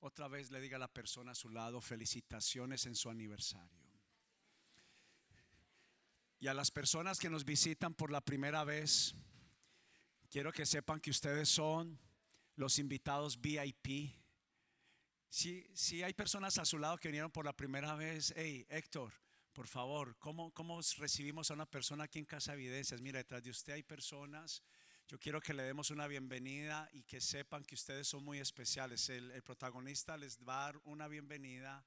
otra vez le diga a la persona a su lado felicitaciones en su aniversario. Y a las personas que nos visitan por la primera vez, quiero que sepan que ustedes son los invitados VIP. Si, si hay personas a su lado que vinieron por la primera vez, hey Héctor, por favor, ¿cómo, ¿cómo recibimos a una persona aquí en Casa Evidencias? Mira, detrás de usted hay personas yo quiero que le demos una bienvenida y que sepan que ustedes son muy especiales. El, protagonista les va a dar una bienvenida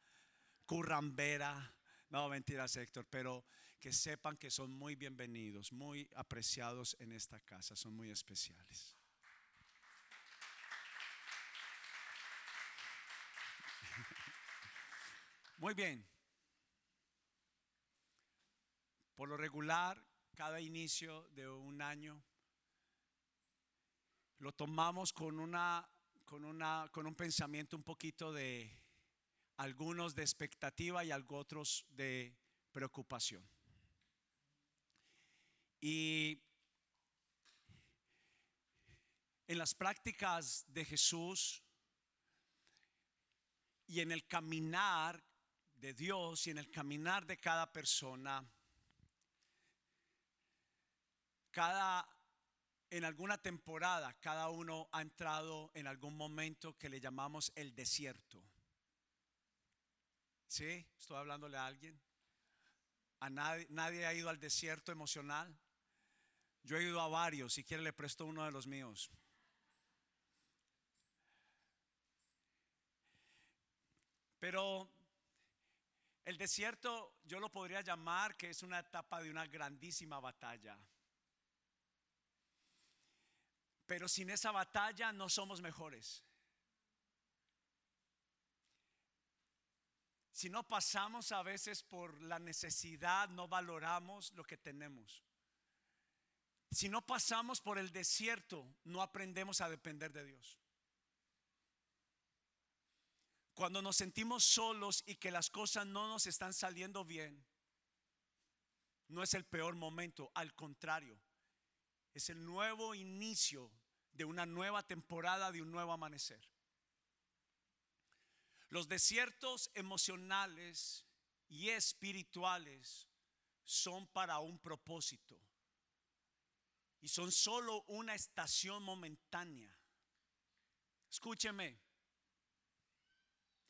currambera. No, mentiras, Héctor, pero que sepan que son muy bienvenidos, muy apreciados en esta casa, son muy especiales. Muy bien. Por lo regular, cada inicio de un año lo tomamos con, una, con, una, con un pensamiento un poquito de algunos de expectativa y otros de preocupación. Y en las prácticas de Jesús y en el caminar de Dios y en el caminar de cada persona, cada en alguna temporada cada uno ha entrado en algún momento que le llamamos el desierto. ¿Sí? ¿Estoy hablándole a alguien? ¿A nadie, nadie ha ido al desierto emocional? Yo he ido a varios, si quiere le presto uno de los míos. Pero el desierto yo lo podría llamar que es una etapa de una grandísima batalla. Pero sin esa batalla no somos mejores. Si no pasamos a veces por la necesidad, no valoramos lo que tenemos. Si no pasamos por el desierto, no aprendemos a depender de Dios. Cuando nos sentimos solos y que las cosas no nos están saliendo bien, no es el peor momento, al contrario, es el nuevo inicio de una nueva temporada, de un nuevo amanecer. Los desiertos emocionales y espirituales son para un propósito y son solo una estación momentánea. Escúcheme,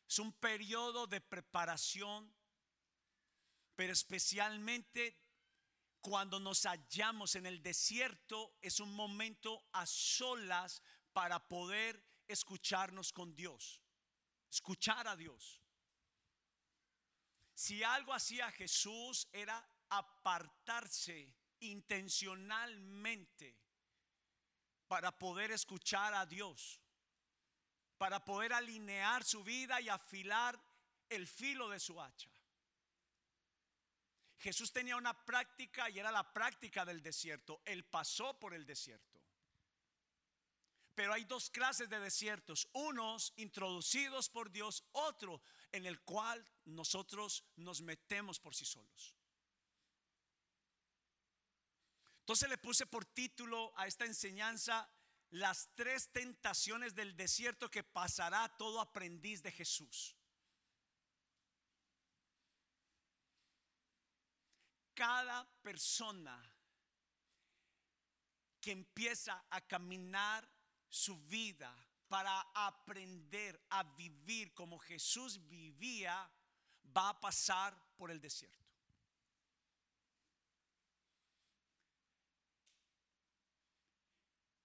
es un periodo de preparación, pero especialmente cuando nos hallamos en el desierto es un momento a solas para poder escucharnos con Dios, escuchar a Dios. Si algo hacía Jesús era apartarse intencionalmente para poder escuchar a Dios, para poder alinear su vida y afilar el filo de su hacha. Jesús tenía una práctica y era la práctica del desierto. Él pasó por el desierto. Pero hay dos clases de desiertos, unos introducidos por Dios, otro en el cual nosotros nos metemos por sí solos. Entonces le puse por título a esta enseñanza las tres tentaciones del desierto que pasará todo aprendiz de Jesús. Cada persona que empieza a caminar su vida para aprender a vivir como Jesús vivía, va a pasar por el desierto.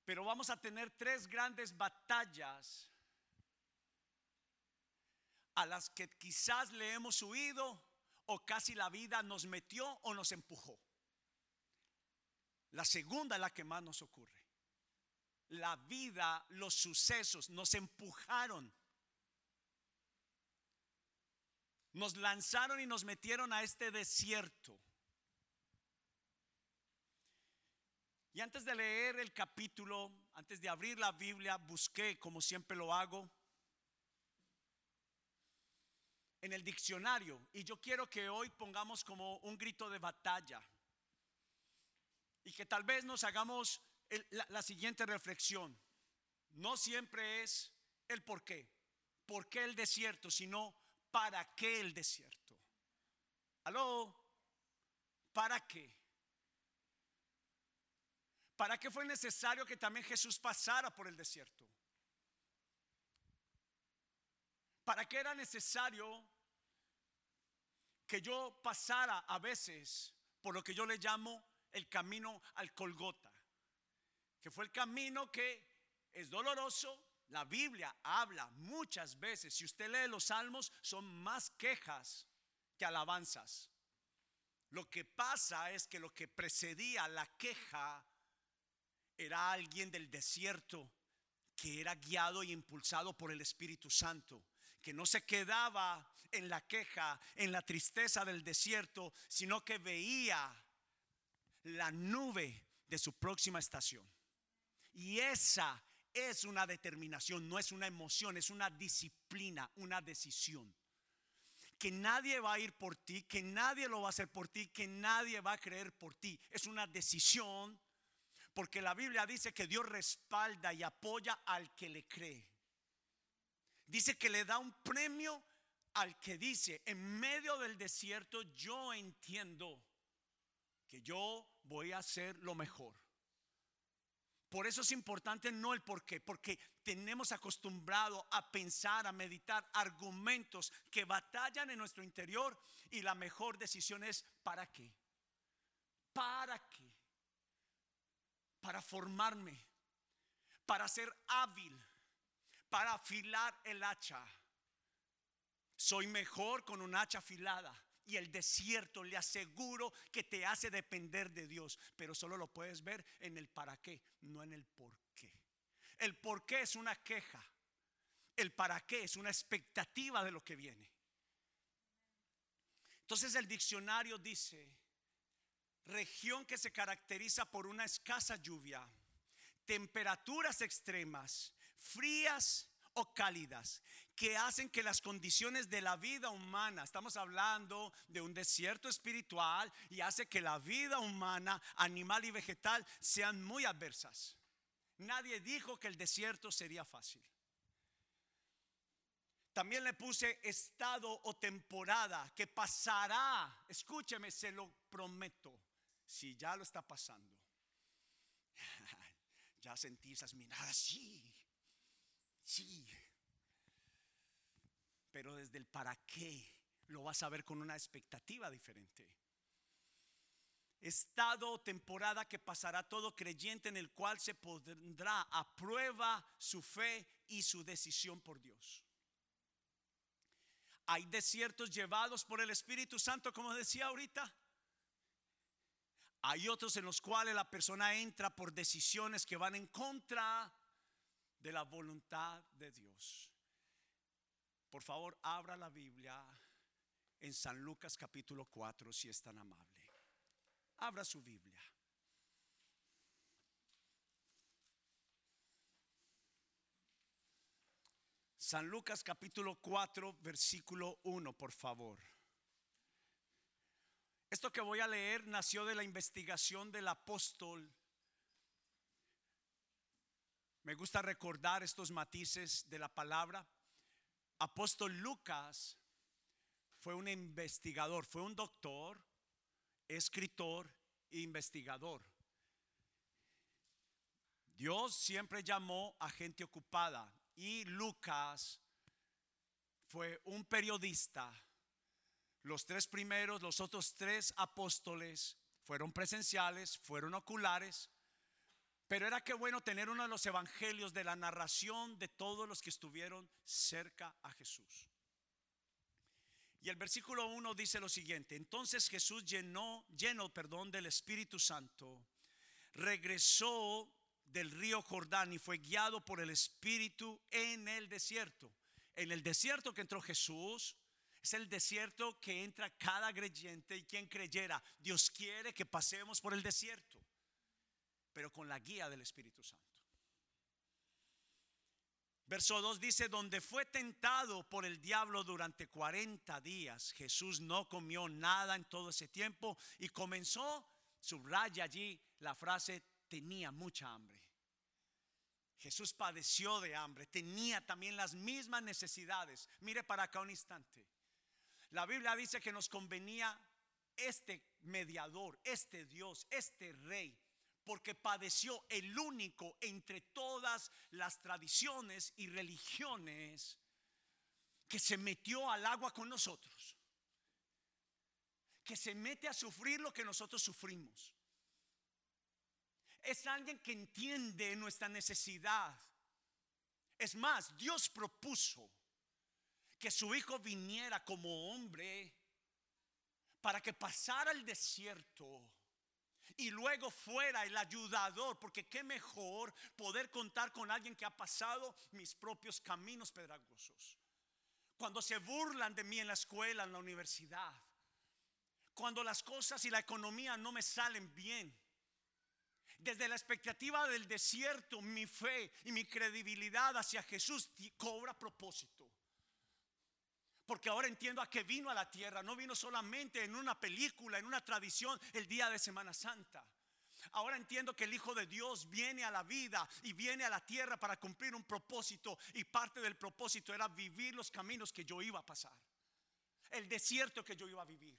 Pero vamos a tener tres grandes batallas a las que quizás le hemos huido o casi la vida nos metió o nos empujó. La segunda es la que más nos ocurre. La vida, los sucesos nos empujaron. Nos lanzaron y nos metieron a este desierto. Y antes de leer el capítulo, antes de abrir la Biblia, busqué, como siempre lo hago, en el diccionario y yo quiero que hoy pongamos como un grito de batalla y que tal vez nos hagamos la, siguiente reflexión. No siempre es el por qué. ¿Por qué el desierto? Sino, ¿para qué el desierto? ¿Aló? ¿Para qué? ¿Para qué fue necesario que también Jesús pasara por el desierto? ¿Para qué era necesario que yo pasara a veces por lo que yo le llamo el camino al Colgota? Que fue el camino que es doloroso. La Biblia habla muchas veces, si usted lee los salmos, son más quejas que alabanzas. Lo que pasa es que lo que precedía la queja era alguien del desierto que era guiado y impulsado por el Espíritu Santo, que no se quedaba en la queja, en la tristeza del desierto, sino que veía la nube de su próxima estación. Y esa es una determinación, no es una emoción, es una disciplina, una decisión. Que nadie va a ir por ti, que nadie lo va a hacer por ti, que nadie va a creer por ti. Es una decisión porque la Biblia dice que Dios respalda y apoya al que le cree. Dice que le da un premio al que dice, en medio del desierto yo entiendo que yo voy a hacer lo mejor. Por eso es importante no el por qué, porque tenemos acostumbrado a pensar, a meditar argumentos que batallan en nuestro interior y la mejor decisión es ¿para qué? ¿Para qué? para formarme, para ser hábil, para afilar el hacha. Soy mejor con un hacha afilada. Y el desierto le aseguro que te hace depender de Dios. Pero solo lo puedes ver en el para qué, no en el por qué. El por qué es una queja. El para qué es una expectativa de lo que viene. Entonces el diccionario dice región que se caracteriza por una escasa lluvia, temperaturas extremas, frías o cálidas, que hacen que las condiciones de la vida humana, estamos hablando de un desierto espiritual, y hace que la vida humana, animal y vegetal, sean muy adversas. Nadie dijo que el desierto sería fácil. También le puse estado o temporada que pasará. Escúcheme, se lo prometo si ya lo está pasando, ya sentí esas miradas, sí, sí. Pero desde el para qué lo vas a ver con una expectativa diferente. Estado o temporada que pasará todo creyente en el cual se pondrá a prueba su fe y su decisión por Dios. Hay desiertos llevados por el Espíritu Santo, como decía ahorita hay otros en los cuales la persona entra por decisiones que van en contra de la voluntad de Dios. Por favor, abra la Biblia en San Lucas capítulo 4, si es tan amable. Abra su Biblia. San Lucas capítulo 4, versículo 1, por favor. Esto que voy a leer nació de la investigación del apóstol. Me gusta recordar estos matices de la palabra. Apóstol Lucas fue un investigador, fue un doctor, escritor e investigador. Dios siempre llamó a gente ocupada y Lucas fue un periodista los tres primeros, los otros tres apóstoles fueron presenciales, fueron oculares, pero era que bueno tener uno de los evangelios de la narración de todos los que estuvieron cerca a Jesús. Y el versículo 1 dice lo siguiente, entonces Jesús llenó, lleno, perdón, del Espíritu Santo, regresó del río Jordán y fue guiado por el Espíritu en el desierto. En el desierto que entró Jesús, es el desierto que entra cada creyente y quien creyera. Dios quiere que pasemos por el desierto, pero con la guía del Espíritu Santo. Verso 2 dice, donde fue tentado por el diablo durante 40 días, Jesús no comió nada en todo ese tiempo y comenzó, subraya allí la frase, tenía mucha hambre. Jesús padeció de hambre, tenía también las mismas necesidades. Mire para acá un instante. La Biblia dice que nos convenía este mediador, este Dios, este rey, porque padeció el único entre todas las tradiciones y religiones que se metió al agua con nosotros, que se mete a sufrir lo que nosotros sufrimos. Es alguien que entiende nuestra necesidad. Es más, Dios propuso que su hijo viniera como hombre para que pasara el desierto y luego fuera el ayudador, porque qué mejor poder contar con alguien que ha pasado mis propios caminos pedagosos. Cuando se burlan de mí en la escuela, en la universidad, cuando las cosas y la economía no me salen bien, desde la expectativa del desierto, mi fe y mi credibilidad hacia Jesús cobra propósito. Porque ahora entiendo a que vino a la tierra. No vino solamente en una película, en una tradición, el día de Semana Santa. Ahora entiendo que el Hijo de Dios viene a la vida y viene a la tierra para cumplir un propósito. Y parte del propósito era vivir los caminos que yo iba a pasar. El desierto que yo iba a vivir.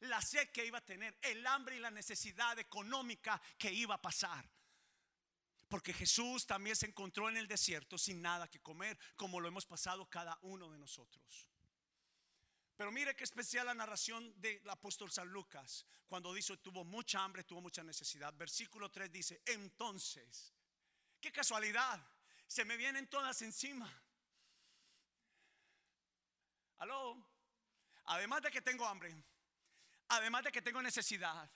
La sed que iba a tener. El hambre y la necesidad económica que iba a pasar. Porque Jesús también se encontró en el desierto sin nada que comer, como lo hemos pasado cada uno de nosotros. Pero mire qué especial la narración del apóstol San Lucas, cuando dice tuvo mucha hambre, tuvo mucha necesidad. Versículo 3 dice, entonces, qué casualidad, se me vienen todas encima. Aló, además de que tengo hambre, además de que tengo necesidad,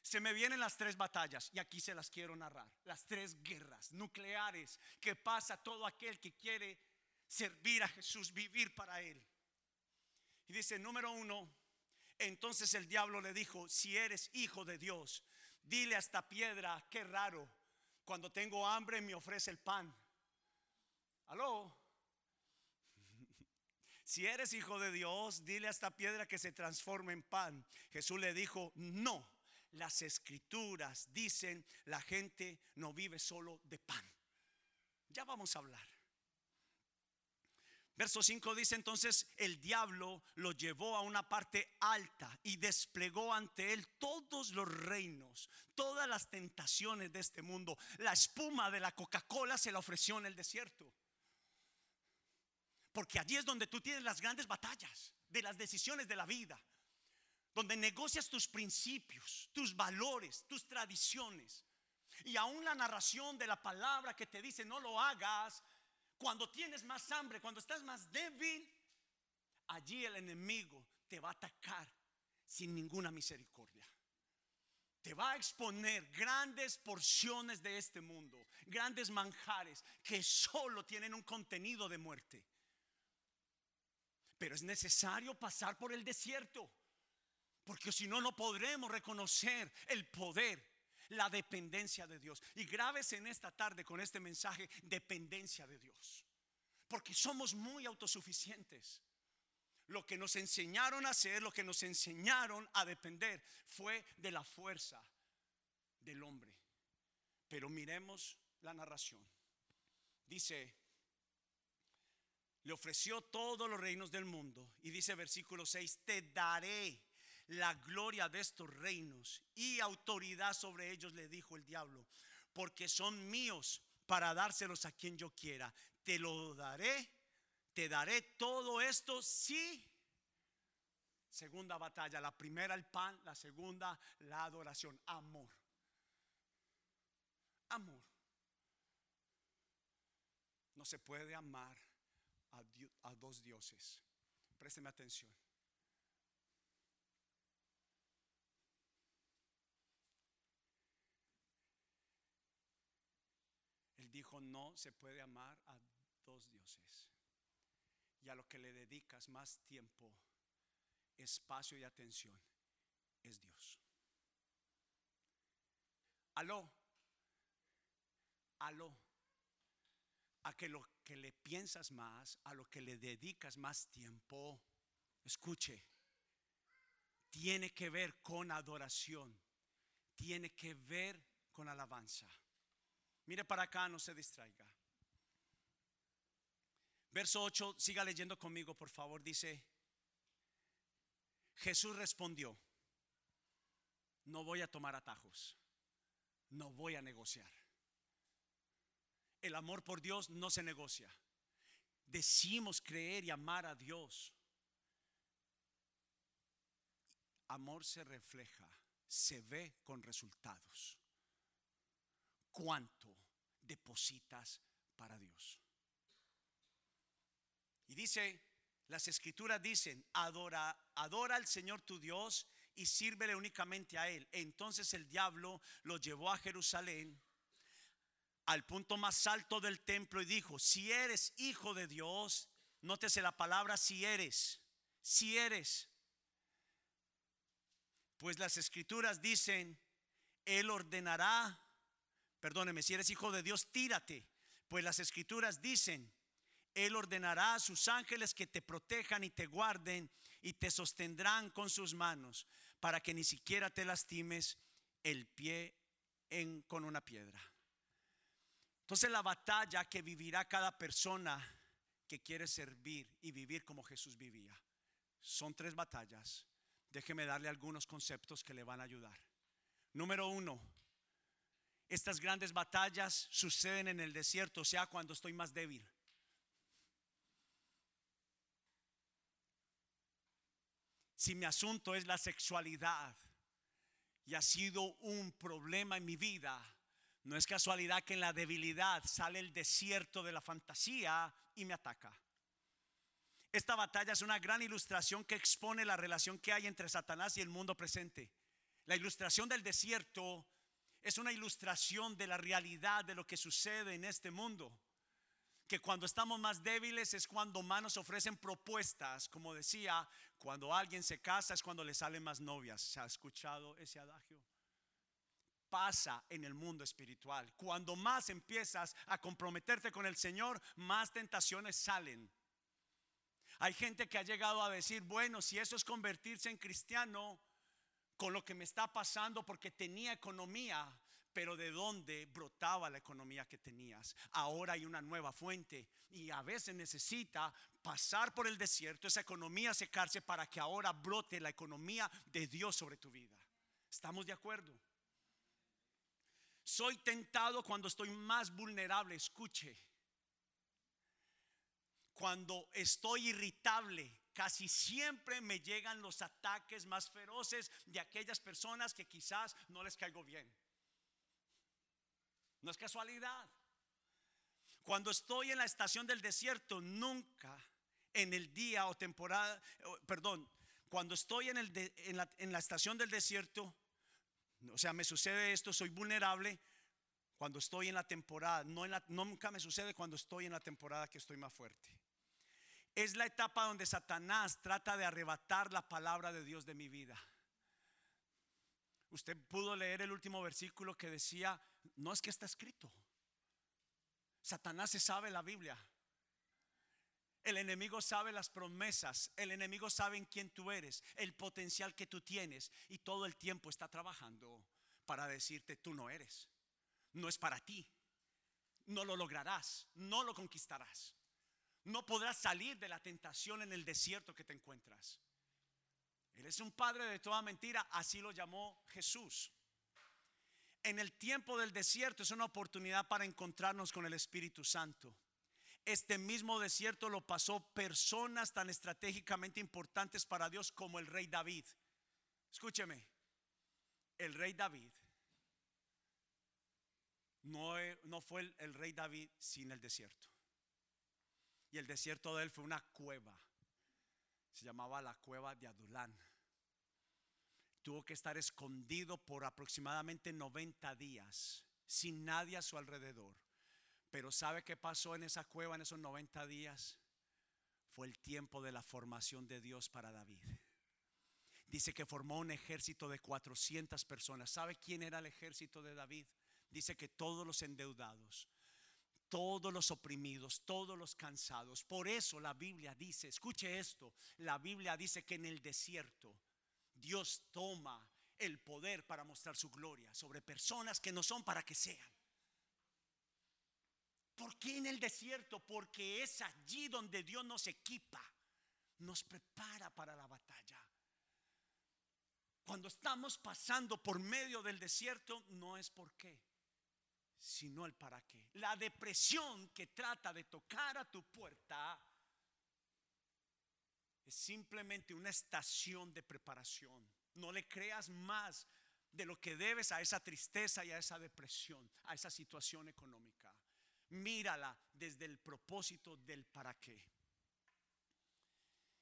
se me vienen las tres batallas y aquí se las quiero narrar, las tres guerras nucleares que pasa todo aquel que quiere servir a Jesús, vivir para Él. Y dice, número uno, entonces el diablo le dijo, si eres hijo de Dios, dile a esta piedra, qué raro, cuando tengo hambre me ofrece el pan. Aló. Si eres hijo de Dios, dile a esta piedra que se transforme en pan. Jesús le dijo, no, las escrituras dicen, la gente no vive solo de pan. Ya vamos a hablar. Verso 5 dice entonces, el diablo lo llevó a una parte alta y desplegó ante él todos los reinos, todas las tentaciones de este mundo. La espuma de la Coca-Cola se la ofreció en el desierto. Porque allí es donde tú tienes las grandes batallas de las decisiones de la vida, donde negocias tus principios, tus valores, tus tradiciones. Y aún la narración de la palabra que te dice no lo hagas, cuando tienes más hambre, cuando estás más débil, allí el enemigo te va a atacar sin ninguna misericordia. Te va a exponer grandes porciones de este mundo, grandes manjares que solo tienen un contenido de muerte. Pero es necesario pasar por el desierto, porque si no, no podremos reconocer el poder la dependencia de Dios. Y graves en esta tarde con este mensaje, dependencia de Dios. Porque somos muy autosuficientes. Lo que nos enseñaron a hacer, lo que nos enseñaron a depender, fue de la fuerza del hombre. Pero miremos la narración. Dice, le ofreció todos los reinos del mundo. Y dice versículo 6, te daré la gloria de estos reinos y autoridad sobre ellos, le dijo el diablo, porque son míos para dárselos a quien yo quiera. Te lo daré, te daré todo esto si... Segunda batalla, la primera el pan, la segunda la adoración, amor. Amor. No se puede amar a, a dos dioses. Présteme atención. Dijo, no se puede amar a dos dioses. Y a lo que le dedicas más tiempo, espacio y atención es Dios. Aló, aló, a que lo que le piensas más, a lo que le dedicas más tiempo, escuche, tiene que ver con adoración, tiene que ver con alabanza. Mire para acá, no se distraiga. Verso 8, siga leyendo conmigo, por favor. Dice, Jesús respondió, no voy a tomar atajos, no voy a negociar. El amor por Dios no se negocia. Decimos creer y amar a Dios. Amor se refleja, se ve con resultados. ¿Cuánto depositas para Dios? Y dice, las escrituras dicen, adora, adora al Señor tu Dios y sírvele únicamente a Él. Entonces el diablo lo llevó a Jerusalén al punto más alto del templo y dijo, si eres hijo de Dios, nótese la palabra si eres, si eres. Pues las escrituras dicen, Él ordenará, perdóneme, si eres hijo de Dios, tírate. Pues las escrituras dicen, Él ordenará a sus ángeles que te protejan y te guarden y te sostendrán con sus manos para que ni siquiera te lastimes el pie en, con una piedra. Entonces la batalla que vivirá cada persona que quiere servir y vivir como Jesús vivía. Son tres batallas. Déjeme darle algunos conceptos que le van a ayudar. Número uno, estas grandes batallas suceden en el desierto, o sea, cuando estoy más débil. Si mi asunto es la sexualidad y ha sido un problema en mi vida, no es casualidad que en la debilidad sale el desierto de la fantasía y me ataca. Esta batalla es una gran ilustración que expone la relación que hay entre Satanás y el mundo presente. La ilustración del desierto es una ilustración de la realidad de lo que sucede en este mundo. Que cuando estamos más débiles es cuando más nos ofrecen propuestas. Como decía, cuando alguien se casa es cuando le salen más novias. ¿Se ha escuchado ese adagio? pasa en el mundo espiritual. Cuando más empiezas a comprometerte con el Señor, más tentaciones salen. Hay gente que ha llegado a decir, bueno, si eso es convertirse en cristiano, con lo que me está pasando porque tenía economía, pero de dónde brotaba la economía que tenías. Ahora hay una nueva fuente y a veces necesita pasar por el desierto, esa economía secarse para que ahora brote la economía de Dios sobre tu vida. ¿Estamos de acuerdo? Soy tentado cuando estoy más vulnerable, escuche. Cuando estoy irritable, casi siempre me llegan los ataques más feroces de aquellas personas que quizás no les caigo bien. No es casualidad. Cuando estoy en la estación del desierto, nunca en el día o temporada, perdón, cuando estoy en, el en, la, la estación del desierto, o sea, me sucede esto, soy vulnerable cuando estoy en la temporada, no en la, nunca me sucede cuando estoy en la temporada que estoy más fuerte. Es la etapa donde Satanás trata de arrebatar la palabra de Dios de mi vida. Usted pudo leer el último versículo que decía, no es que está escrito. Satanás se sabe la Biblia. El enemigo sabe las promesas, el enemigo sabe en quién tú eres, el potencial que tú tienes y todo el tiempo está trabajando para decirte tú no eres. No es para ti. No lo lograrás, no lo conquistarás. No podrás salir de la tentación en el desierto que te encuentras. Él es un padre de toda mentira, así lo llamó Jesús. En el tiempo del desierto es una oportunidad para encontrarnos con el Espíritu Santo. Este mismo desierto lo pasó personas tan estratégicamente importantes para Dios como el rey David. Escúcheme, el rey David no, no fue el, el rey David sin el desierto. Y el desierto de él fue una cueva. Se llamaba la cueva de Adulán. Tuvo que estar escondido por aproximadamente 90 días, sin nadie a su alrededor pero ¿sabe qué pasó en esa cueva en esos 90 días? Fue el tiempo de la formación de Dios para David. Dice que formó un ejército de 400 personas. ¿Sabe quién era el ejército de David? Dice que todos los endeudados, todos los oprimidos, todos los cansados. Por eso la Biblia dice, escuche esto, la Biblia dice que en el desierto Dios toma el poder para mostrar su gloria sobre personas que no son para que sean. ¿Por qué en el desierto? Porque es allí donde Dios nos equipa, nos prepara para la batalla. Cuando estamos pasando por medio del desierto, no es por qué, sino el para qué. La depresión que trata de tocar a tu puerta es simplemente una estación de preparación. No le creas más de lo que debes a esa tristeza y a esa depresión, a esa situación económica. Mírala desde el propósito del para qué.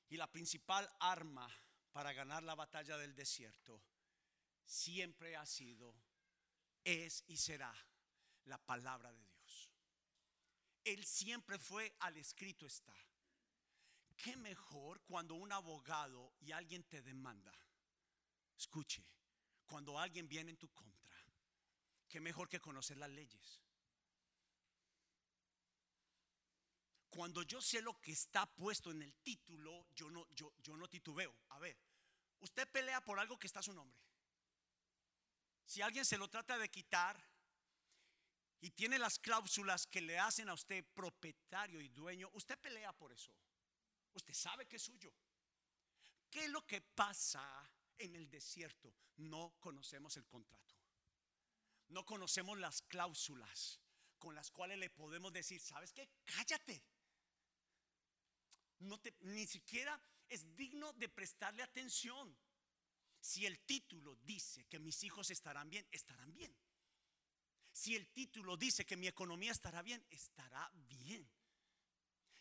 Y la principal arma para ganar la batalla del desierto siempre ha sido, es y será la palabra de Dios. Él siempre fue al escrito está. ¿Qué mejor cuando un abogado y alguien te demanda? Escuche, cuando alguien viene en tu contra, ¿qué mejor que conocer las leyes? Cuando yo sé lo que está puesto en el título, yo no, yo, yo no titubeo. A ver, usted pelea por algo que está a su nombre. Si alguien se lo trata de quitar y tiene las cláusulas que le hacen a usted propietario y dueño, usted pelea por eso. Usted sabe que es suyo. ¿Qué es lo que pasa en el desierto? No conocemos el contrato. No conocemos las cláusulas con las cuales le podemos decir, ¿sabes qué? Cállate ni siquiera es digno de prestarle atención. Si el título dice que mis hijos estarán bien, estarán bien. Si el título dice que mi economía estará bien, estará bien.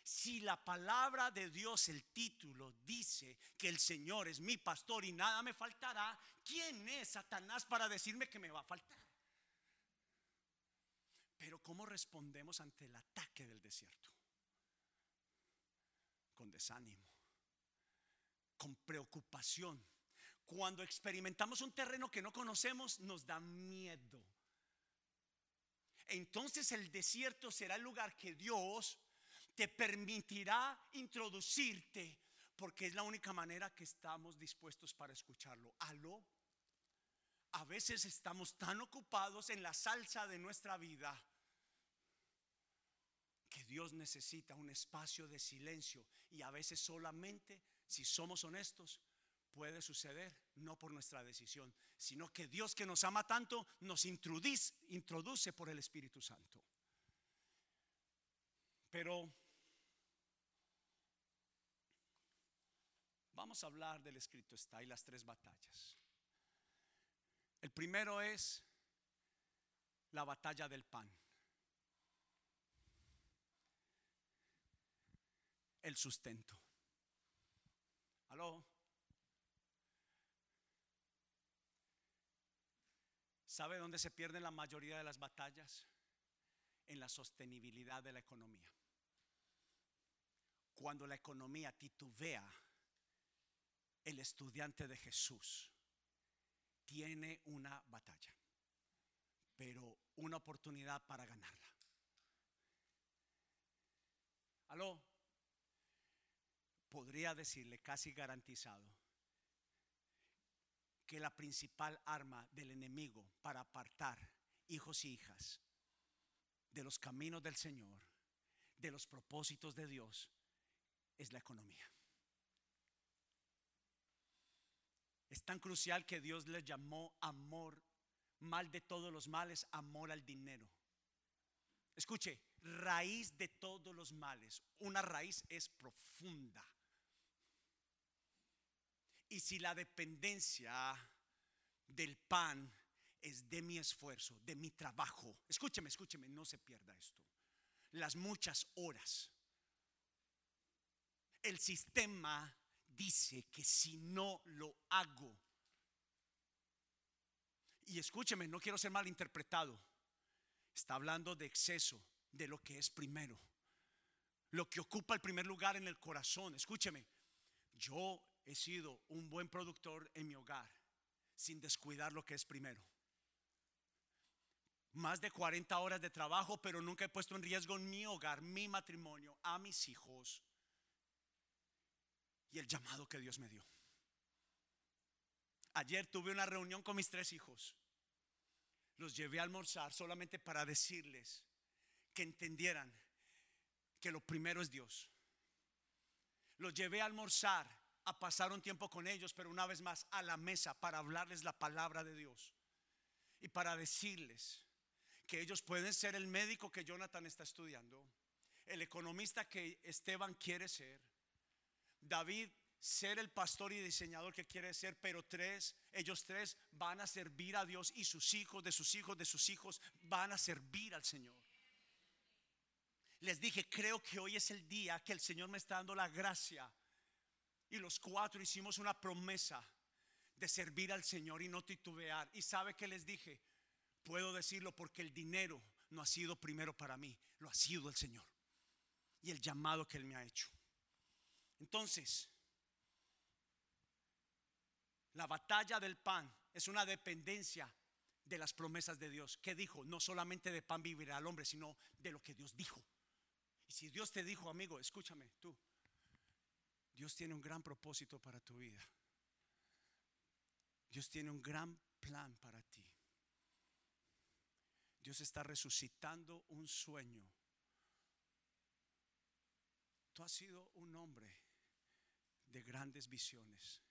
Si la palabra de Dios, el título, dice que el Señor es mi pastor y nada me faltará, ¿quién es Satanás para decirme que me va a faltar? Pero ¿cómo respondemos ante el ataque del desierto? con desánimo, con preocupación. Cuando experimentamos un terreno que no conocemos, nos da miedo. Entonces el desierto será el lugar que Dios te permitirá introducirte, porque es la única manera que estamos dispuestos para escucharlo. Aló. A veces estamos tan ocupados en la salsa de nuestra vida que Dios necesita un espacio de silencio y a veces solamente, si somos honestos, puede suceder no por nuestra decisión, sino que Dios que nos ama tanto nos introduce, por el Espíritu Santo. Pero vamos a hablar del escrito está y las tres batallas. El primero es la batalla del pan. el sustento. ¿Aló? ¿Sabe dónde se pierden la mayoría de las batallas? En la sostenibilidad de la economía. Cuando la economía titubea, el estudiante de Jesús tiene una batalla, pero una oportunidad para ganarla. ¿Aló? podría decirle casi garantizado que la principal arma del enemigo para apartar hijos y hijas de los caminos del Señor, de los propósitos de Dios, es la economía. Es tan crucial que Dios le llamó amor, mal de todos los males, amor al dinero. Escuche, raíz de todos los males. Una raíz es profunda. Y si la dependencia del pan es de mi esfuerzo, de mi trabajo, escúcheme, escúcheme, no se pierda esto. Las muchas horas. El sistema dice que si no lo hago, y escúcheme, no quiero ser mal interpretado, está hablando de exceso, de lo que es primero, lo que ocupa el primer lugar en el corazón. Escúcheme, yo he sido un buen productor en mi hogar sin descuidar lo que es primero. Más de 40 horas de trabajo, pero nunca he puesto en riesgo mi hogar, mi matrimonio, a mis hijos y el llamado que Dios me dio. Ayer tuve una reunión con mis tres hijos. Los llevé a almorzar solamente para decirles que entendieran que lo primero es Dios. Los llevé a almorzar, a pasar un tiempo con ellos, pero una vez más a la mesa para hablarles la palabra de Dios y para decirles que ellos pueden ser el médico que Jonathan está estudiando, el economista que Esteban quiere ser, David ser el pastor y diseñador que quiere ser, pero tres, ellos tres van a servir a Dios y sus hijos, de sus hijos, de sus hijos, van a servir al Señor. Les dije, creo que hoy es el día que el Señor me está dando la gracia. Y los cuatro hicimos una promesa de servir al Señor y no titubear. Y sabe que les dije, puedo decirlo porque el dinero no ha sido primero para mí, lo ha sido el Señor. Y el llamado que Él me ha hecho. Entonces, la batalla del pan es una dependencia de las promesas de Dios. ¿Qué dijo? No solamente de pan vivirá el hombre, sino de lo que Dios dijo. Y si Dios te dijo, amigo, escúchame, tú, Dios tiene un gran propósito para tu vida. Dios tiene un gran plan para ti. Dios está resucitando un sueño. Tú has sido un hombre de grandes visiones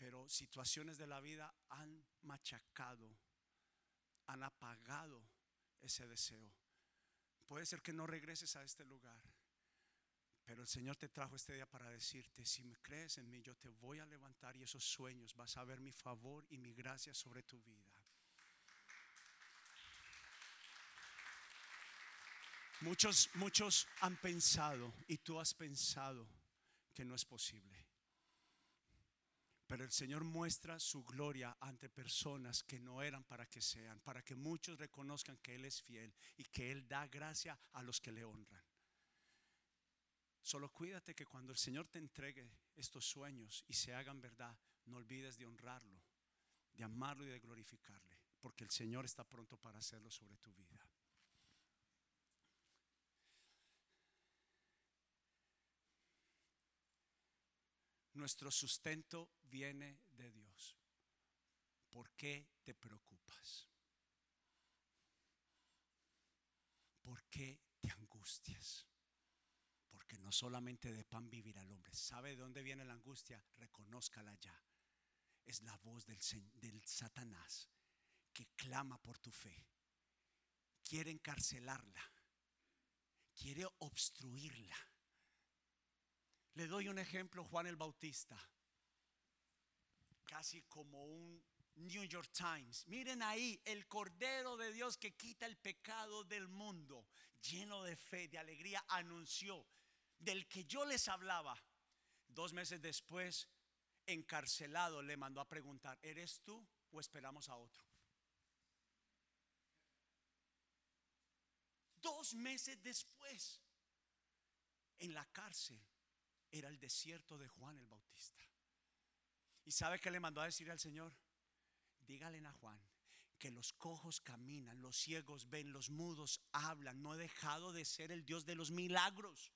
pero situaciones de la vida han machacado, han apagado ese deseo. Puede ser que no regreses a este lugar, pero el Señor te trajo este día para decirte, si me crees en mí, yo te voy a levantar y esos sueños vas a ver mi favor y mi gracia sobre tu vida. Muchos, muchos han pensado y tú has pensado que no es posible. Pero el Señor muestra su gloria ante personas que no eran para que sean, para que muchos reconozcan que Él es fiel y que Él da gracia a los que le honran. Solo cuídate que cuando el Señor te entregue estos sueños y se hagan verdad, no olvides de honrarlo, de amarlo y de glorificarle, porque el Señor está pronto para hacerlo sobre tu vida. Nuestro sustento viene de Dios. ¿Por qué te preocupas? ¿Por qué te angustias? Porque no solamente de pan vivirá el hombre. ¿Sabe de dónde viene la angustia? Reconózcala ya. Es la voz del, del Satanás que clama por tu fe. Quiere encarcelarla. Quiere obstruirla le doy un ejemplo, Juan el Bautista, casi como un New York Times. Miren ahí, el Cordero de Dios que quita el pecado del mundo, lleno de fe, de alegría, anunció del que yo les hablaba. Dos meses después, encarcelado, le mandó a preguntar, ¿eres tú o esperamos a otro? Dos meses después, en la cárcel, era el desierto de Juan el Bautista. ¿Y sabe qué le mandó a decir al Señor? Dígale a Juan que los cojos caminan, los ciegos ven, los mudos hablan. No he dejado de ser el Dios de los milagros.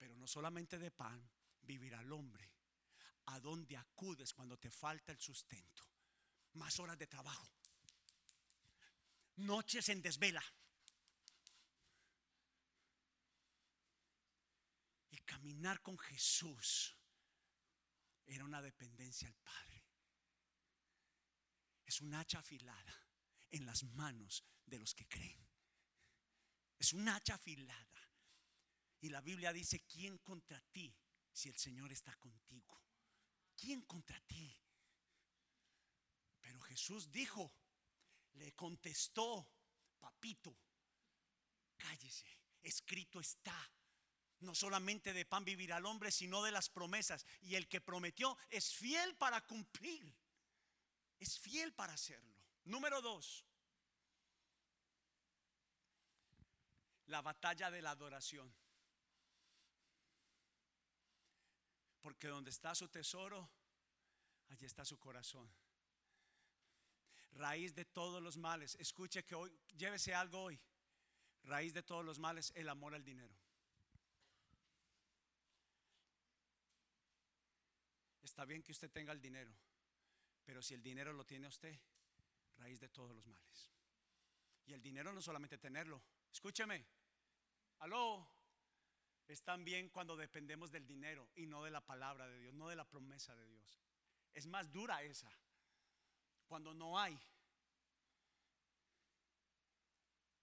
Pero no solamente de pan vivirá el hombre. ¿A dónde acudes cuando te falta el sustento? Más horas de trabajo. Noches en desvela. caminar con Jesús era una dependencia al Padre. Es un hacha afilada en las manos de los que creen. Es un hacha afilada. Y la Biblia dice, ¿quién contra ti si el Señor está contigo? ¿Quién contra ti? Pero Jesús dijo, le contestó, papito, cállese, escrito está no solamente de pan vivirá el hombre, sino de las promesas. Y el que prometió es fiel para cumplir. Es fiel para hacerlo. Número dos. La batalla de la adoración. Porque donde está su tesoro, allí está su corazón. Raíz de todos los males. Escuche que hoy, llévese algo hoy. Raíz de todos los males, el amor al dinero. Está bien que usted tenga el dinero, pero si el dinero lo tiene usted, raíz de todos los males. Y el dinero no solamente tenerlo. Escúcheme. Aló. Es también cuando dependemos del dinero y no de la palabra de Dios, no de la promesa de Dios. Es más dura esa. Cuando no hay.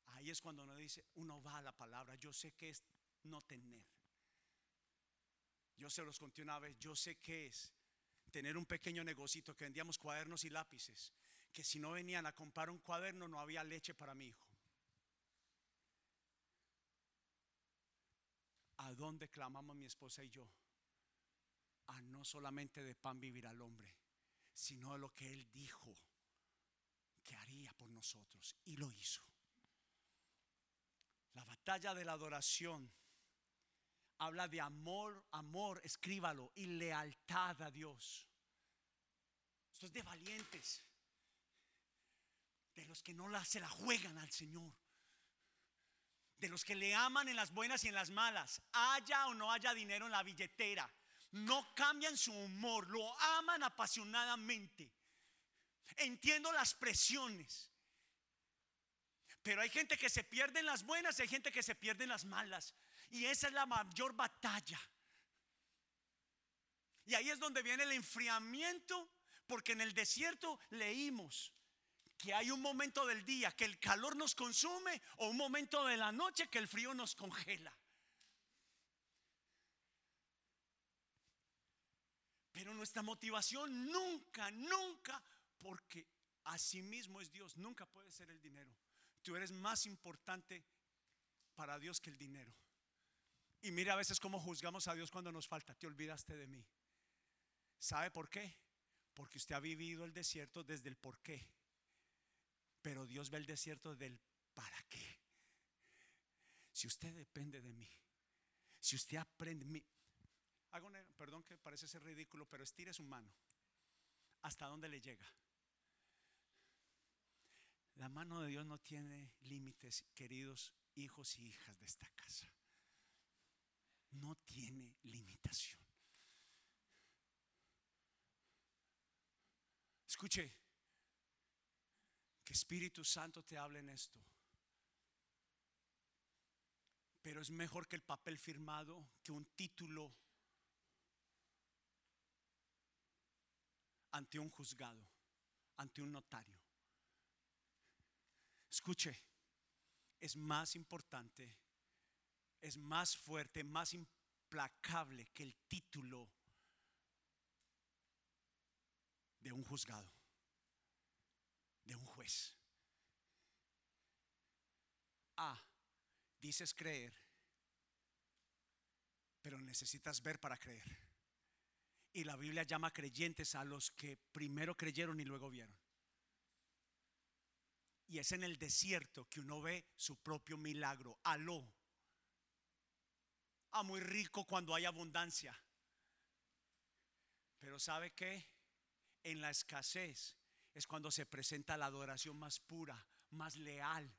Ahí es cuando uno dice, uno va a la palabra. Yo sé que es no tener. Yo se los conté una vez, yo sé que es tener un pequeño negocito que vendíamos cuadernos y lápices, que si no venían a comprar un cuaderno no había leche para mi hijo. ¿A dónde clamamos mi esposa y yo? A no solamente de pan vivir al hombre, sino de lo que Él dijo que haría por nosotros. Y lo hizo. La batalla de la adoración habla de amor, amor, escríbalo, y lealtad a Dios. Esto es de valientes, de los que no la, se la juegan al Señor, de los que le aman en las buenas y en las malas, haya o no haya dinero en la billetera, no cambian su humor, lo aman apasionadamente. Entiendo las presiones. Pero hay gente que se pierde en las buenas y hay gente que se pierde en las malas. Y esa es la mayor batalla. Y ahí es donde viene el enfriamiento, porque en el desierto leímos que hay un momento del día que el calor nos consume o un momento de la noche que el frío nos congela. Pero nuestra motivación nunca, nunca, porque así mismo es Dios, nunca puede ser el dinero. Tú eres más importante para Dios que el dinero. Y mira a veces cómo juzgamos a Dios cuando nos falta. Te olvidaste de mí. ¿Sabe por qué? Porque usted ha vivido el desierto desde el por qué. Pero Dios ve el desierto del para qué. Si usted depende de mí, si usted aprende, hago perdón que parece ser ridículo, pero estire su mano. ¿Hasta dónde le llega? La mano de Dios no tiene límites, queridos hijos y hijas de esta casa no tiene limitación. Escuche, que Espíritu Santo te hable en esto. Pero es mejor que el papel firmado, que un título ante un juzgado, ante un notario. Escuche, es más importante es más fuerte, más implacable que el título de un juzgado, de un juez. Ah, dices creer, pero necesitas ver para creer. Y la Biblia llama creyentes a los que primero creyeron y luego vieron. Y es en el desierto que uno ve su propio milagro. Aló, a muy rico cuando hay abundancia. Pero ¿sabe qué? En la escasez es cuando se presenta la adoración más pura, más leal.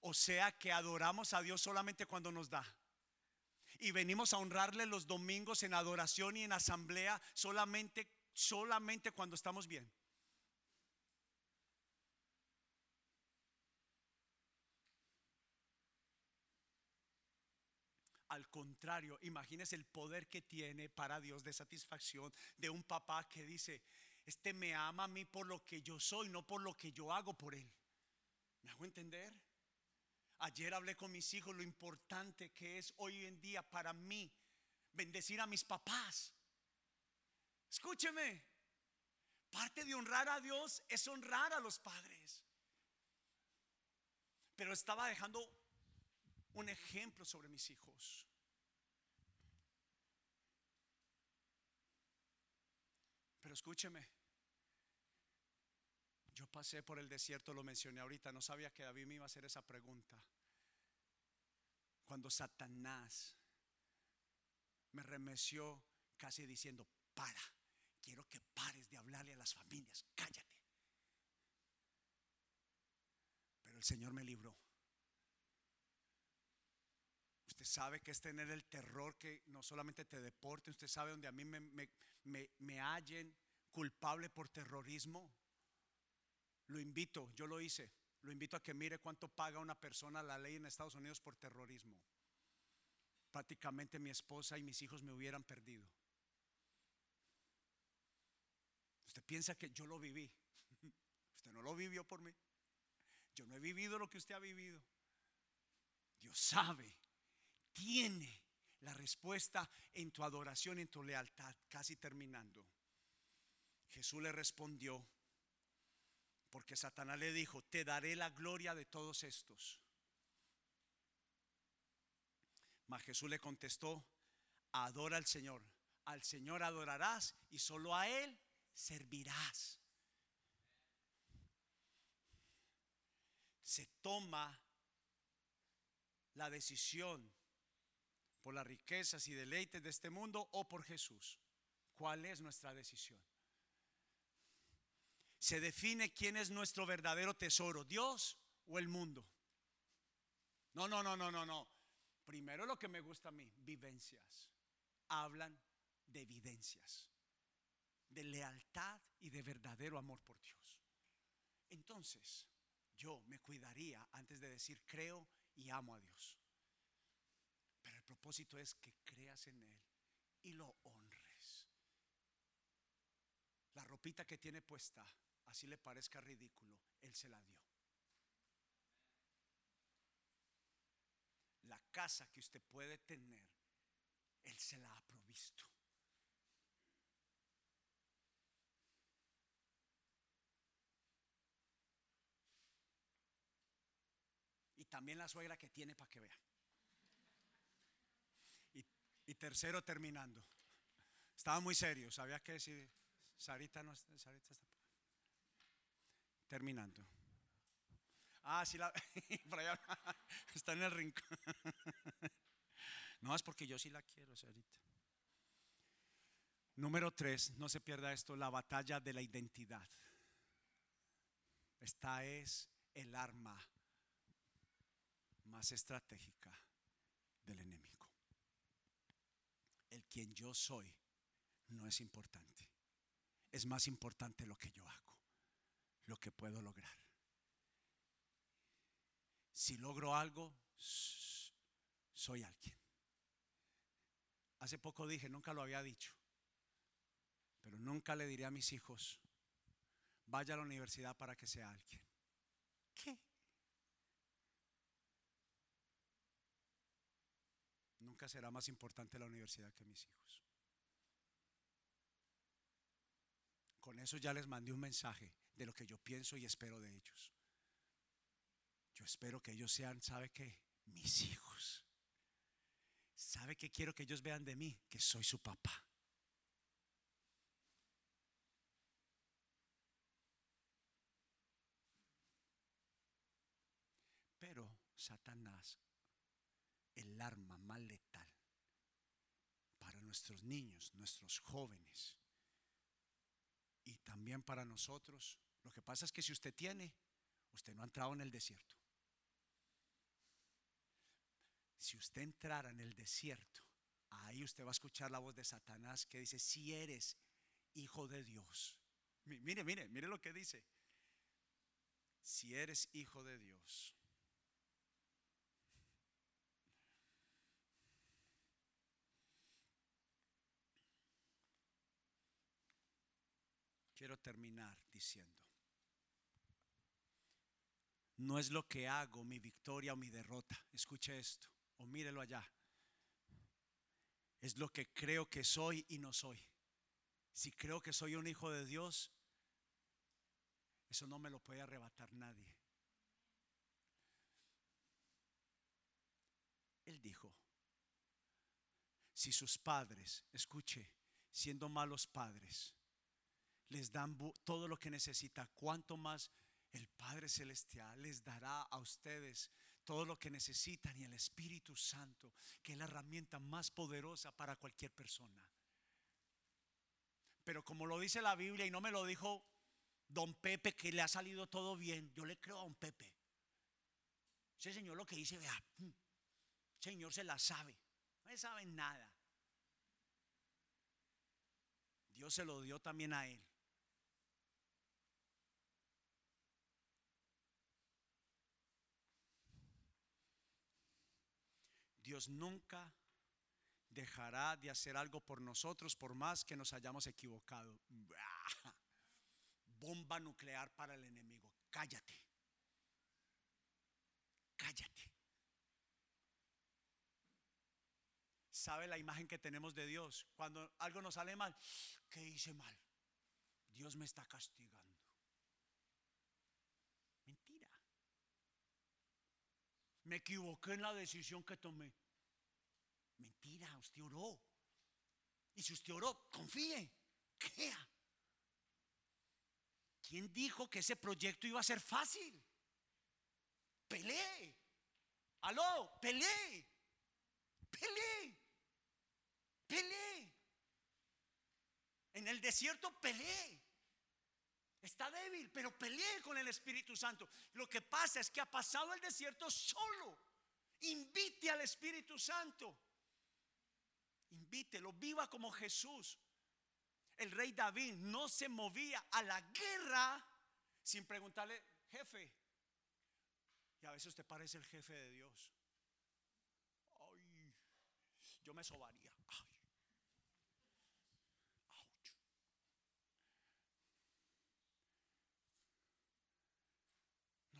O sea que adoramos a Dios solamente cuando nos da. Y venimos a honrarle los domingos en adoración y en asamblea solamente solamente cuando estamos bien. Al contrario, imagínese el poder que tiene para Dios de satisfacción de un papá que dice, este me ama a mí por lo que yo soy, no por lo que yo hago por él. ¿Me hago entender? Ayer hablé con mis hijos lo importante que es hoy en día para mí bendecir a mis papás. Escúcheme, parte de honrar a Dios es honrar a los padres. Pero estaba dejando un ejemplo sobre mis hijos. Pero escúcheme, yo pasé por el desierto, lo mencioné ahorita, no sabía que David me iba a hacer esa pregunta. Cuando Satanás me remeció casi diciendo, para, quiero que pares de hablarle a las familias, cállate. Pero el Señor me libró. Usted sabe que es tener el terror que no solamente te deporte, usted sabe donde a mí me, me, me, hallen culpable por terrorismo. Lo invito, yo lo hice. lo invito a que mire cuánto paga una persona la ley en Estados Unidos por terrorismo. Prácticamente mi esposa y mis hijos me hubieran perdido. Usted piensa que yo lo viví. Usted no lo vivió por mí. Yo no he vivido lo que usted ha vivido. Dios sabe, tiene la respuesta en tu adoración, en tu lealtad. Casi terminando. Jesús le respondió, porque Satanás le dijo, te daré la gloria de todos estos. Mas Jesús le contestó, adora al Señor. Al Señor adorarás y solo a Él servirás. Se toma la decisión por las riquezas y deleites de este mundo o por Jesús. ¿Cuál es nuestra decisión? Se define quién es nuestro verdadero tesoro, Dios o el mundo. No, no, no, no, no, no. Primero lo que me gusta a mí, vivencias. Hablan de evidencias, de lealtad y de verdadero amor por Dios. Entonces, yo me cuidaría antes de decir creo y amo a Dios. Propósito es que creas en Él y lo honres. La ropita que tiene puesta, así le parezca ridículo, Él se la dio. La casa que usted puede tener, Él se la ha provisto. Y también la suegra que tiene para que vea. Y, tercero, terminando. Estaba muy serio, sabía que si Sarita no Sarita está. Terminando. Ah, sí, la, está en el rincón. No, es porque yo sí la quiero, Sarita. Número tres, no se pierda esto, la batalla de la identidad. Esta es el arma más estratégica del enemigo. El quien yo soy no es importante. Es más importante lo que yo hago, lo que puedo lograr. Si logro algo, soy alguien. Hace poco dije, nunca lo había dicho, pero nunca le diré a mis hijos, vaya a la universidad para que sea alguien. ¿Qué? Será más importante la universidad que mis hijos. Con eso ya les mandé un mensaje de lo que yo pienso y espero de ellos. Yo espero que ellos sean, ¿sabe qué? Mis hijos. ¿Sabe qué quiero que ellos vean de mí? Que soy su papá. Pero Satanás, el arma más letal nuestros niños, nuestros jóvenes y también para nosotros, lo que pasa es que si usted tiene, usted no ha entrado en el desierto. Si usted entrara en el desierto, ahí usted va a escuchar la voz de Satanás que dice, si eres hijo de Dios. Mire, mire, mire lo que dice. Si eres hijo de Dios. Terminar diciendo, no es lo que hago, mi victoria o mi derrota. Escuche esto o mírelo allá. Es lo que creo que soy y no soy. Si creo que soy un hijo de Dios, eso no me lo puede arrebatar nadie. Él dijo, si sus padres, escuche, siendo malos padres, les dan todo lo que necesita, cuánto más el Padre Celestial les dará a ustedes todo lo que necesitan y el Espíritu Santo, que es la herramienta más poderosa para cualquier persona. Pero como lo dice la Biblia y no me lo dijo don Pepe, que le ha salido todo bien, yo le creo a don Pepe. Ese señor lo que dice, vea, mm, señor se la sabe, no sabe nada. Dios se lo dio también a él. Dios nunca dejará de hacer algo por nosotros por más que nos hayamos equivocado. Bomba nuclear para el enemigo. Cállate. Cállate. ¿Sabe la imagen que tenemos de Dios? Cuando algo nos sale mal, ¿qué hice mal? Dios me está castigando. Mentira. Me equivoqué en la decisión que tomé. Mentira, usted oró. Y si usted oró, confíe, crea. ¿Quién dijo que ese proyecto iba a ser fácil? Pelee. Aló, pelee. Pelee. Pelee. En el desierto pelee. Está débil, pero pelee con el Espíritu Santo. Lo que pasa es que ha pasado el desierto solo. Invite al Espíritu Santo. Invítelo, viva como Jesús. El rey David no se movía a la guerra sin preguntarle, jefe. Y a veces usted parece el jefe de Dios. Ay, yo me sobaría.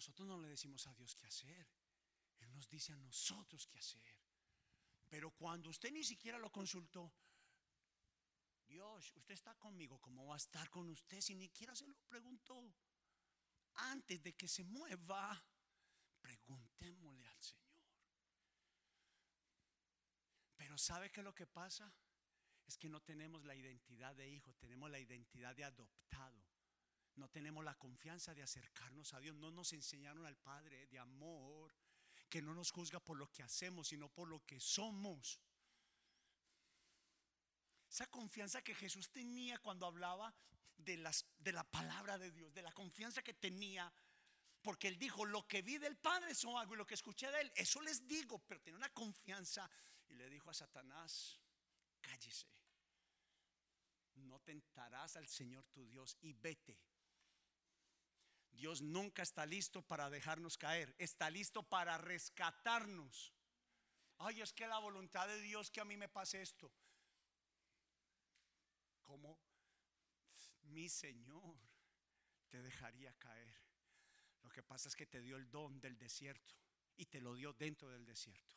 Nosotros no le decimos a Dios qué hacer. Él nos dice a nosotros qué hacer. Pero cuando usted ni siquiera lo consultó, Dios, usted está conmigo, ¿cómo va a estar con usted si ni siquiera se lo preguntó? Antes de que se mueva, preguntémosle al Señor. Pero ¿sabe qué es lo que pasa? Es que no tenemos la identidad de hijo, tenemos la identidad de adoptado. No tenemos la confianza de acercarnos a Dios. No nos enseñaron al Padre de amor, que no nos juzga por lo que hacemos, sino por lo que somos. Esa confianza que Jesús tenía cuando hablaba de, las, la palabra de Dios, de la confianza que tenía, porque él dijo, lo que vi del Padre eso hago y lo que escuché de él, eso les digo, pero tenía una confianza y le dijo a Satanás, cállese, no tentarás al Señor tu Dios y vete. Dios nunca está listo para dejarnos caer, está listo para rescatarnos. Ay, es que la voluntad de Dios que a mí me pase esto como mi Señor te dejaría caer. Lo que pasa es que te dio el don del desierto y te lo dio dentro del desierto.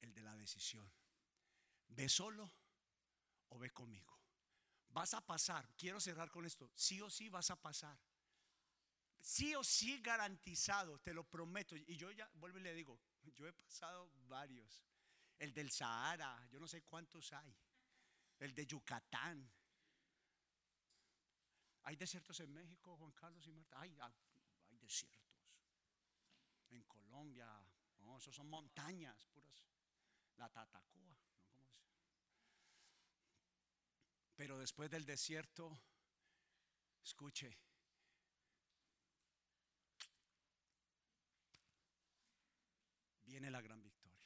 El de la decisión. ¿Ve solo o ve conmigo? Vas a pasar, quiero cerrar con esto, sí o sí vas a pasar. Sí o sí garantizado, te lo prometo. Y yo ya, vuelvo y le digo, yo he pasado varios. El del Sahara, yo no sé cuántos hay el de Yucatán. Hay desiertos en México, Juan Carlos y Marta. Hay, hay desiertos. En Colombia, no, esos son montañas puras. La Tatacoa, Pero después del desierto, escuche, viene la gran victoria.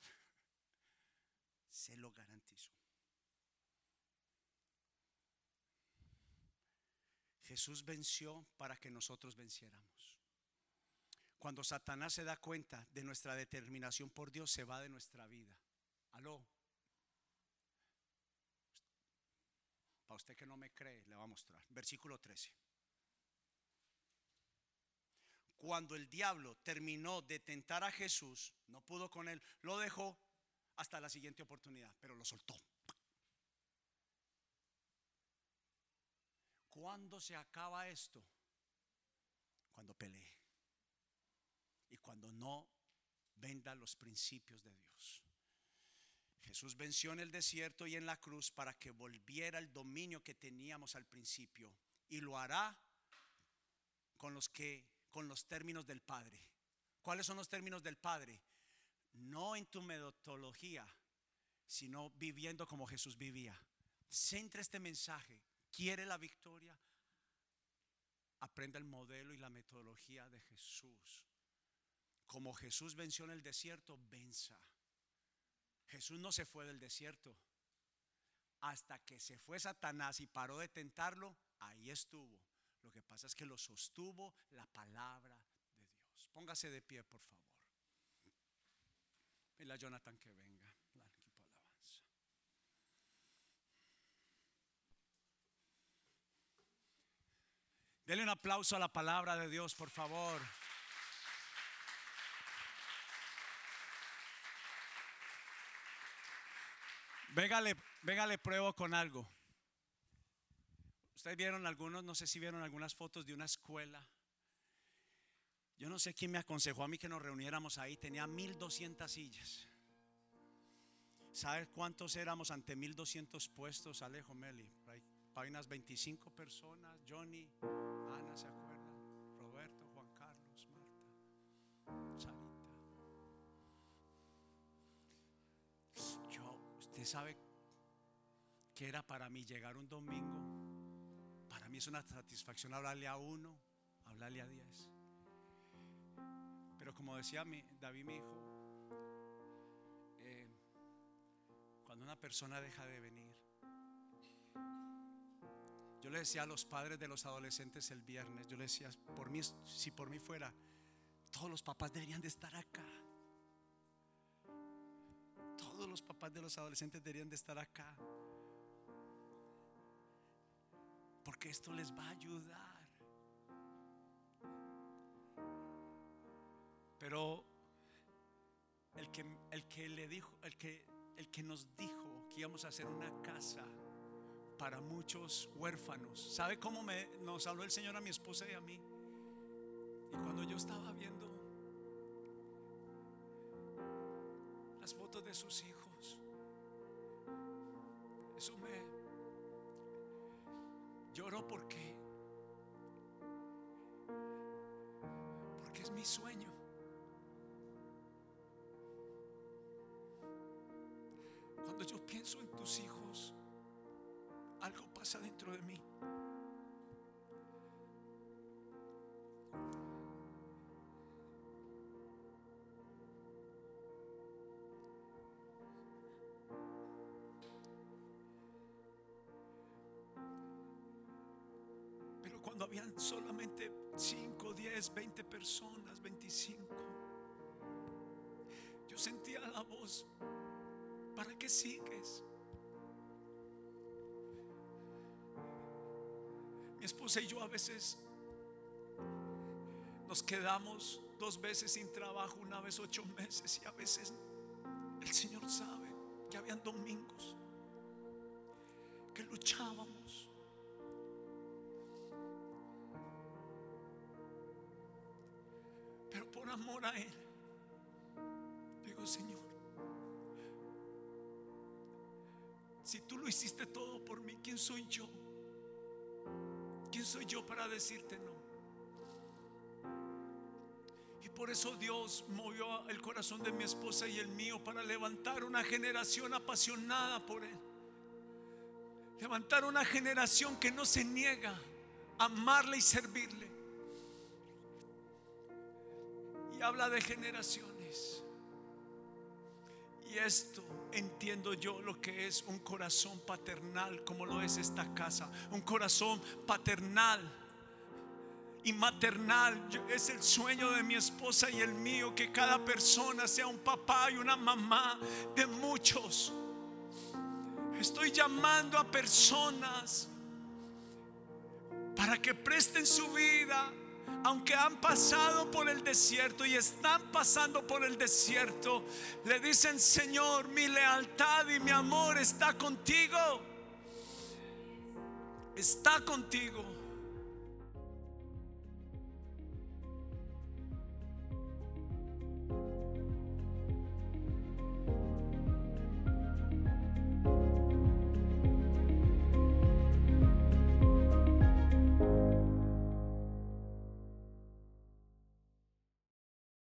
Se lo garantizo. Jesús venció para que nosotros venciéramos. Cuando Satanás se da cuenta de nuestra determinación por Dios, se va de nuestra vida. Aló. Para usted que no me cree, le va a mostrar. Versículo 13. Cuando el diablo terminó de tentar a Jesús, no pudo con él, lo dejó hasta la siguiente oportunidad, pero lo soltó. ¿Cuándo se acaba esto? Cuando pelee y cuando no venda los principios de Dios. Jesús venció en el desierto y en la cruz para que volviera el dominio que teníamos al principio y lo hará con los que con los términos del Padre. ¿Cuáles son los términos del Padre? no en tu metodología, sino viviendo como Jesús vivía. Centra este mensaje. ¿Quiere la victoria? Aprenda el modelo y la metodología de Jesús. Como Jesús venció en el desierto, venza. Jesús no se fue del desierto. Hasta que se fue Satanás y paró de tentarlo, ahí estuvo. Lo que pasa es que lo sostuvo la palabra de Dios. Póngase de pie, por favor. Y la Jonathan que venga, el equipo alabanza. Dele un aplauso a la palabra de Dios, por favor. Véngale, véngale pruebo con algo. Ustedes vieron algunos, no sé si vieron algunas fotos de una escuela. Yo no sé quién me aconsejó a mí que nos reuniéramos ahí. Tenía 1200 sillas. ¿Sabes cuántos éramos ante 1200 puestos? Alejo Meli. Unas 25 personas. Johnny, Ana, ¿se acuerdan? Usted sabe que era para mí llegar un domingo. Para mí es una satisfacción hablarle a uno, hablarle a diez. Pero como decía mi, David, mi hijo, eh, cuando una persona deja de venir, yo le decía a los padres de los adolescentes el viernes, yo le decía, por mí, si por mí fuera, todos los papás deberían de estar acá. Los papás de los adolescentes deberían de estar acá. Porque esto les va a ayudar. Pero el que, el que le dijo, el que, el que nos dijo que íbamos a hacer una casa para muchos huérfanos. ¿Sabe cómo me, nos habló el Señor a mi esposa y a mí? Y cuando yo estaba viendo las fotos de sus hijos, eso me lloró porque porque es mi sueño. Cuando yo pienso en tus hijos, algo pasa dentro de mí. Solamente 5, 10, 20 personas, 25, yo sentía la voz, ¿para qué sigues? Mi esposa y yo a veces nos quedamos dos veces sin trabajo, una vez ocho meses y a veces el Señor sabe que habían domingos que luchábamos. Pero por amor a Él, digo Señor, si tú lo hiciste todo por mí, ¿quién soy yo? ¿Quién soy yo para decirte no? Y por eso Dios movió el corazón de mi esposa y el mío para levantar una generación apasionada por Él. Levantar una generación que no se niega a amarle y servirle. Y habla de generaciones. Y esto entiendo yo lo que es un corazón paternal, como lo es esta casa. Un corazón paternal y maternal. Es el sueño de mi esposa y el mío que cada persona sea un papá y una mamá de muchos. Estoy llamando a personas para que presten su vida aunque han pasado por el desierto y están pasando por el desierto, le dicen, Señor, mi lealtad y mi amor está contigo. Está contigo.